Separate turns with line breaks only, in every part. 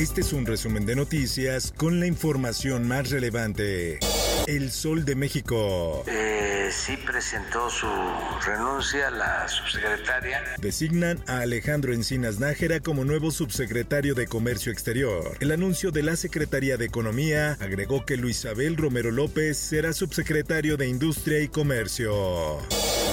Este es un resumen de noticias con la información más relevante. El Sol de México.
Eh, sí presentó su renuncia la subsecretaria.
Designan a Alejandro Encinas Nájera como nuevo subsecretario de Comercio Exterior. El anuncio de la Secretaría de Economía agregó que Luis Abel Romero López será subsecretario de Industria y Comercio.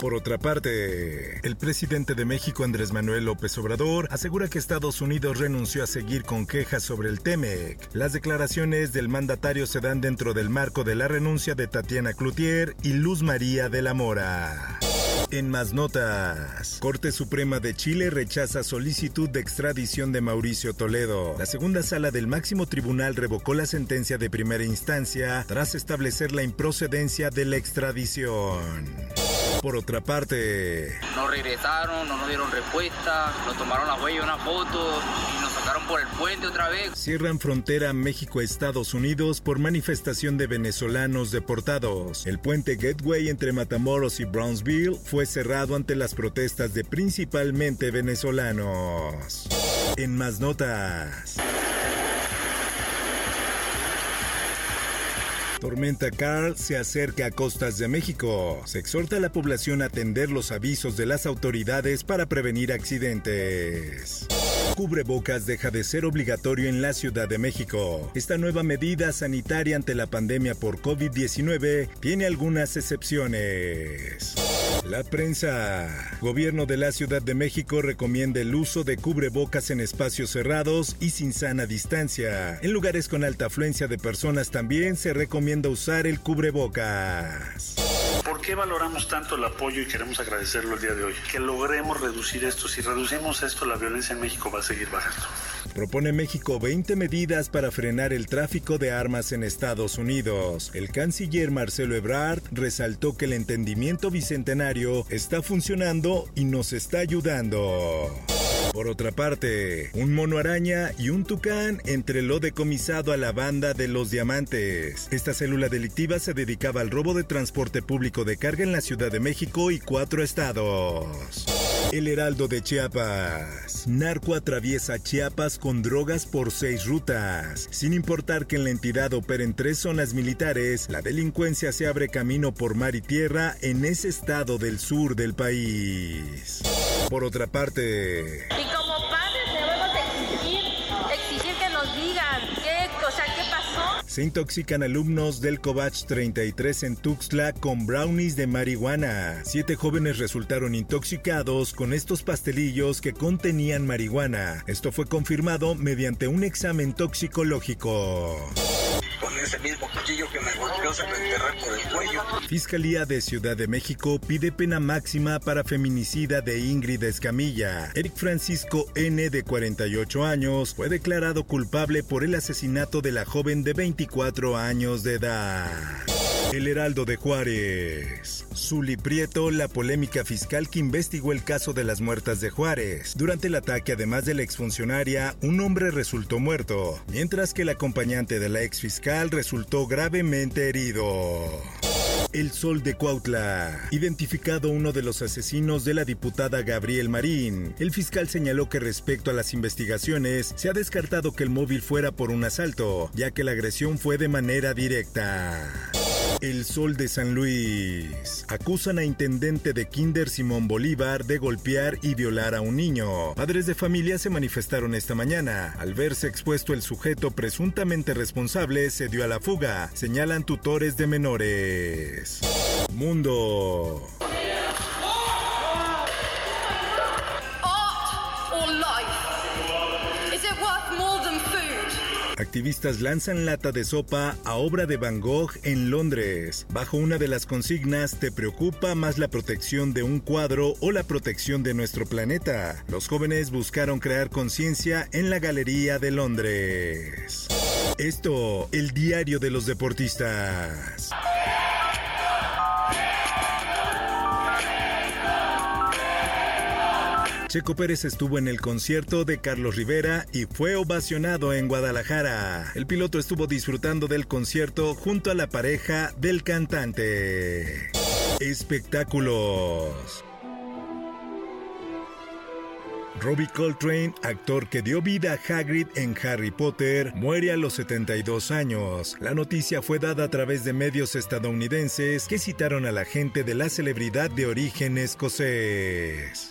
Por otra parte, el presidente de México, Andrés Manuel López Obrador, asegura que Estados Unidos renunció a seguir con quejas sobre el TEMEC. Las declaraciones del mandatario se dan dentro del marco de la renuncia de Tatiana Cloutier y Luz María de la Mora. En más notas, Corte Suprema de Chile rechaza solicitud de extradición de Mauricio Toledo. La segunda sala del máximo tribunal revocó la sentencia de primera instancia tras establecer la improcedencia de la extradición. Por otra parte,
no regresaron, no nos dieron respuesta, nos tomaron la huella, una foto y nos sacaron por el puente otra vez.
Cierran frontera México-Estados Unidos por manifestación de venezolanos deportados. El puente Gateway entre Matamoros y Brownsville fue cerrado ante las protestas de principalmente venezolanos. En más notas. Tormenta Carl se acerca a costas de México. Se exhorta a la población a atender los avisos de las autoridades para prevenir accidentes. Cubrebocas deja de ser obligatorio en la Ciudad de México. Esta nueva medida sanitaria ante la pandemia por COVID-19 tiene algunas excepciones. La prensa. Gobierno de la Ciudad de México recomienda el uso de cubrebocas en espacios cerrados y sin sana distancia. En lugares con alta afluencia de personas también se recomienda usar el cubrebocas.
¿Por qué valoramos tanto el apoyo y queremos agradecerlo el día de hoy? Que logremos reducir esto. Si reducimos esto, la violencia en México va a seguir bajando.
Propone México 20 medidas para frenar el tráfico de armas en Estados Unidos. El canciller Marcelo Ebrard resaltó que el entendimiento bicentenario está funcionando y nos está ayudando. Por otra parte, un mono araña y un tucán entre lo decomisado a la banda de los diamantes. Esta célula delictiva se dedicaba al robo de transporte público de carga en la Ciudad de México y cuatro estados. El Heraldo de Chiapas. Narco atraviesa Chiapas con drogas por seis rutas. Sin importar que en la entidad operen tres zonas militares, la delincuencia se abre camino por mar y tierra en ese estado del sur del país. Por otra parte, se intoxican alumnos del Covach 33 en Tuxtla con brownies de marihuana. Siete jóvenes resultaron intoxicados con estos pastelillos que contenían marihuana. Esto fue confirmado mediante un examen toxicológico.
Ese mismo cuchillo que me golpeó se lo enterré por el cuello.
Fiscalía de Ciudad de México pide pena máxima para feminicida de Ingrid Escamilla. Eric Francisco N. de 48 años fue declarado culpable por el asesinato de la joven de 24 años de edad. El Heraldo de Juárez. Zuli Prieto, la polémica fiscal que investigó el caso de las muertas de Juárez. Durante el ataque, además de la exfuncionaria, un hombre resultó muerto, mientras que el acompañante de la exfiscal resultó gravemente herido. El Sol de Cuautla. Identificado uno de los asesinos de la diputada Gabriel Marín. El fiscal señaló que respecto a las investigaciones, se ha descartado que el móvil fuera por un asalto, ya que la agresión fue de manera directa. El Sol de San Luis. Acusan a intendente de Kinder Simón Bolívar de golpear y violar a un niño. Padres de familia se manifestaron esta mañana. Al verse expuesto el sujeto presuntamente responsable, se dio a la fuga, señalan tutores de menores. Mundo. Activistas lanzan lata de sopa a obra de Van Gogh en Londres. Bajo una de las consignas, ¿te preocupa más la protección de un cuadro o la protección de nuestro planeta? Los jóvenes buscaron crear conciencia en la Galería de Londres. Esto, el diario de los deportistas. Checo Pérez estuvo en el concierto de Carlos Rivera y fue ovacionado en Guadalajara. El piloto estuvo disfrutando del concierto junto a la pareja del cantante. Espectáculos. Robbie Coltrane, actor que dio vida a Hagrid en Harry Potter, muere a los 72 años. La noticia fue dada a través de medios estadounidenses que citaron a la gente de la celebridad de origen escocés